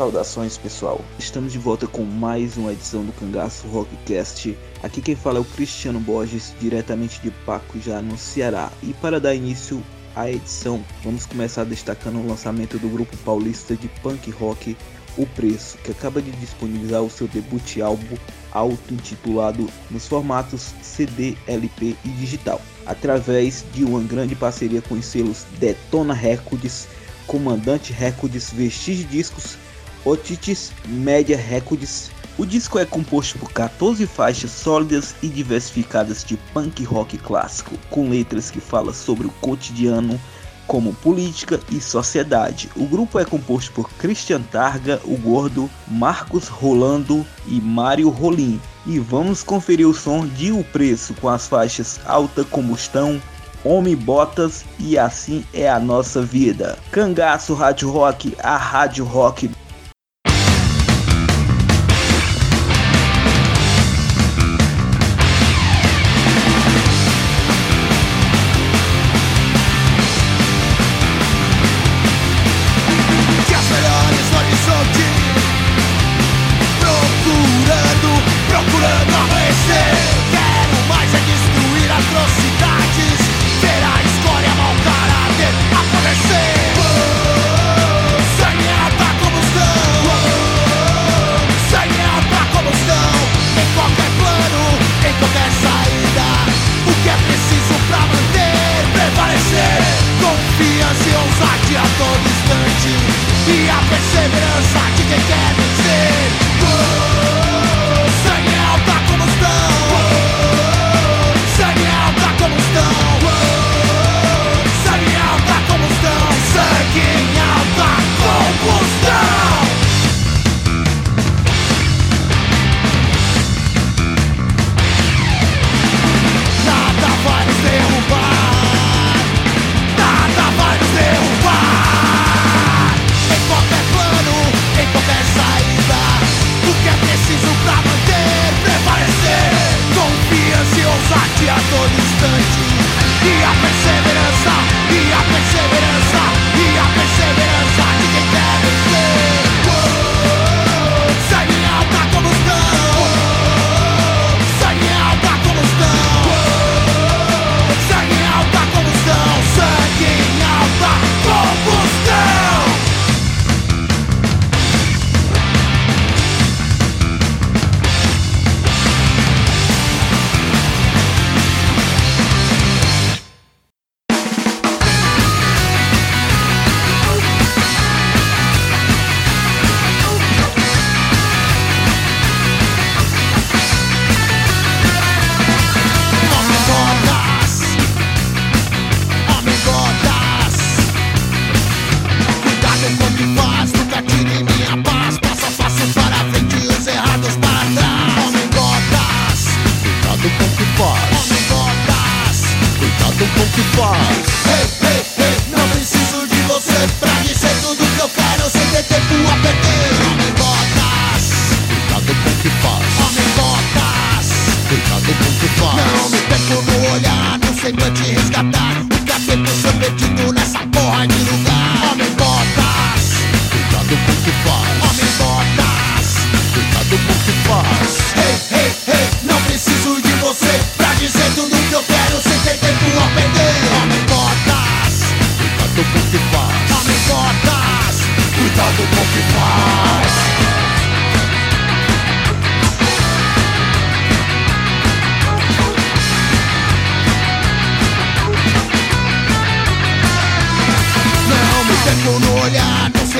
Saudações pessoal, estamos de volta com mais uma edição do Cangaço Rockcast. Aqui quem fala é o Cristiano Borges, diretamente de Paco, no Ceará. E para dar início à edição, vamos começar destacando o lançamento do grupo paulista de punk rock O Preço, que acaba de disponibilizar o seu debut álbum auto-intitulado nos formatos CD, LP e digital, através de uma grande parceria com os selos Detona Records, Comandante Records, Vestige Discos Otitis Media Records. O disco é composto por 14 faixas sólidas e diversificadas de punk rock clássico, com letras que falam sobre o cotidiano, como política e sociedade. O grupo é composto por Christian Targa, o Gordo, Marcos Rolando e Mário Rolim. E vamos conferir o som de O Preço com as faixas Alta Combustão, Homem Botas e Assim é a Nossa Vida. Cangaço Rádio Rock, a Rádio Rock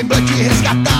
Enfrentaremos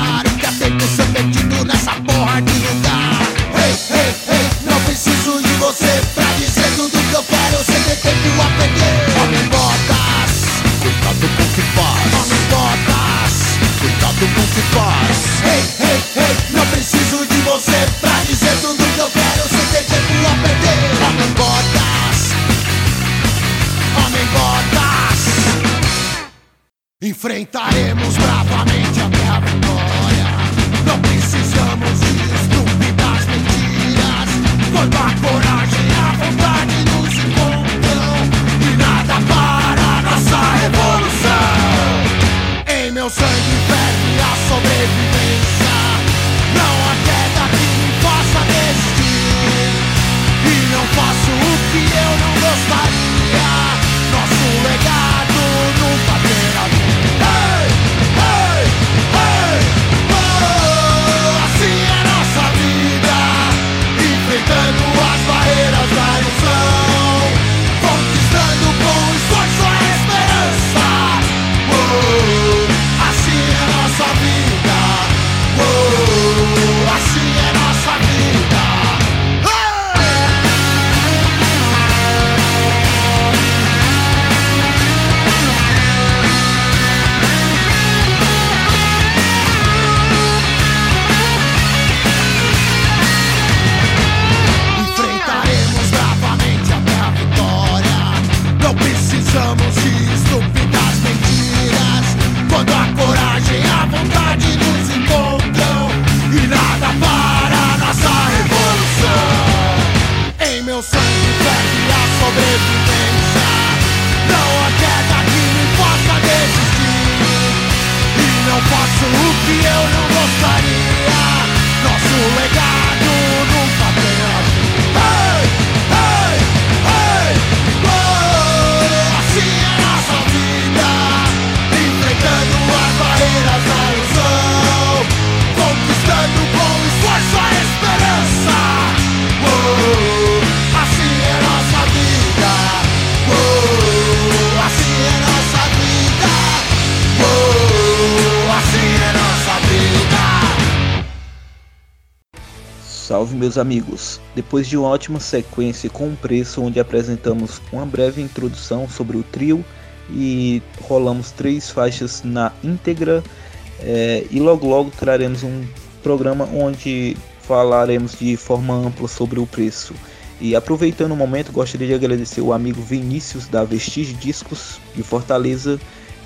Salve meus amigos! Depois de uma ótima sequência com um preço onde apresentamos uma breve introdução sobre o trio e rolamos três faixas na íntegra é, e logo logo traremos um programa onde falaremos de forma ampla sobre o preço. E aproveitando o momento, gostaria de agradecer o amigo Vinícius da Vestige Discos de Fortaleza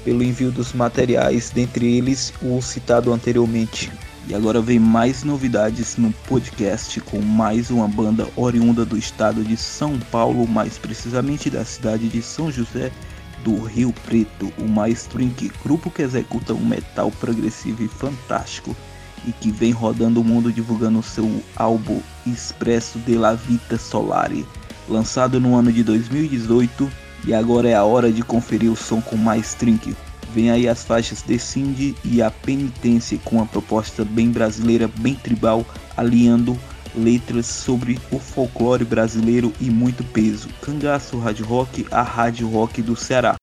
pelo envio dos materiais, dentre eles o citado anteriormente. E agora vem mais novidades no podcast com mais uma banda oriunda do estado de São Paulo, mais precisamente da cidade de São José do Rio Preto, o Maestro Inc, grupo que executa um metal progressivo e fantástico e que vem rodando o mundo divulgando seu álbum Expresso de la Vita Solari, lançado no ano de 2018 e agora é a hora de conferir o som com mais Trink. Vem aí as faixas Descinde e A Penitência com uma proposta bem brasileira, bem tribal, alinhando letras sobre o folclore brasileiro e muito peso. Cangaço Rádio Rock, a Rádio Rock do Ceará.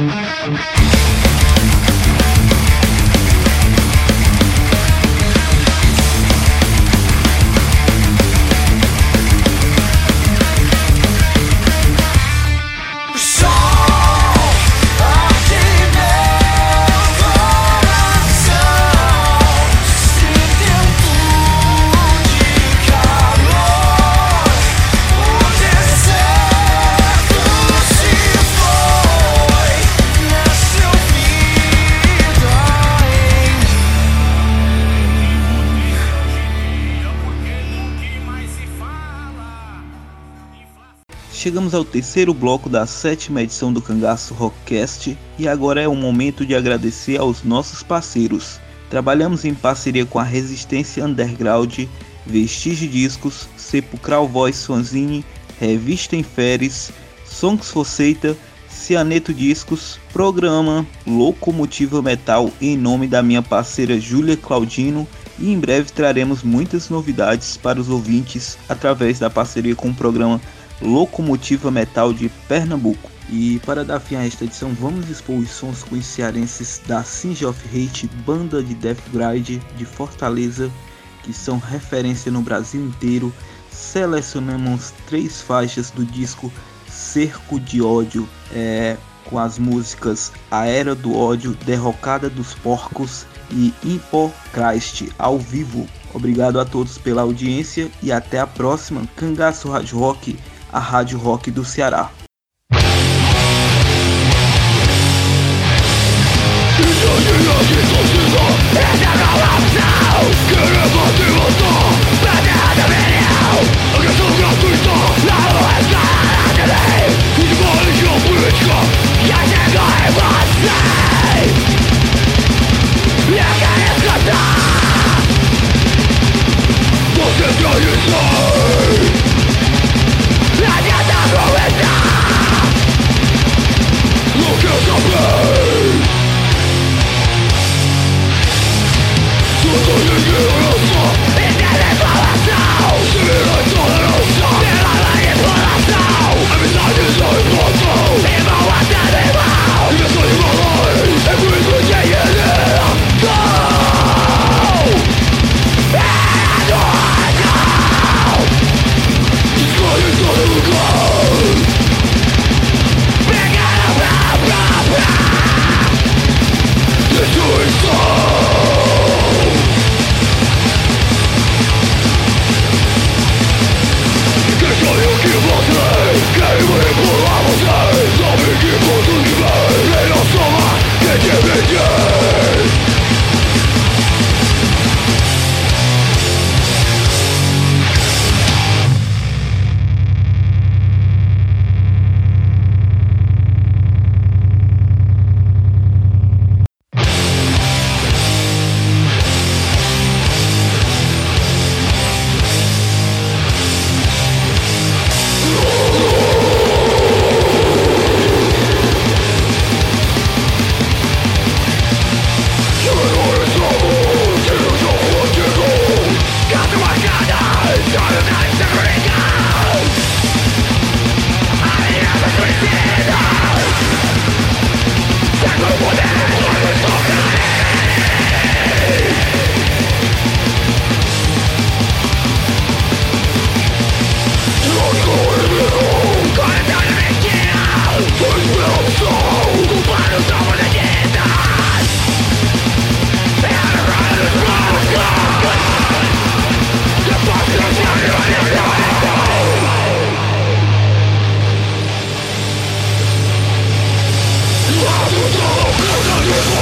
Música Chegamos ao terceiro bloco da sétima edição do Cangaço Rockcast e agora é o momento de agradecer aos nossos parceiros. Trabalhamos em parceria com a Resistência Underground, Vestige Discos, Sepulcral Voice Fanzine, Revista em Feres, Songs for Seita, Cianeto Discos, Programa, Locomotiva Metal em nome da minha parceira Júlia Claudino e em breve traremos muitas novidades para os ouvintes através da parceria com o programa Locomotiva Metal de Pernambuco. E para dar fim a esta edição, vamos expor os sons com os cearenses da Singe of Hate, banda de death grind de Fortaleza, que são referência no Brasil inteiro. Selecionamos três faixas do disco Cerco de Ódio, é, com as músicas A Era do Ódio, Derrocada dos Porcos e Impo Christ ao vivo. Obrigado a todos pela audiência e até a próxima. Cangaço Rádio Rock, a Rádio Rock do Ceará.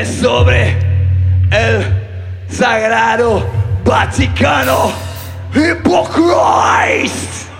es sobre el sagrado Vaticano Hippocrist.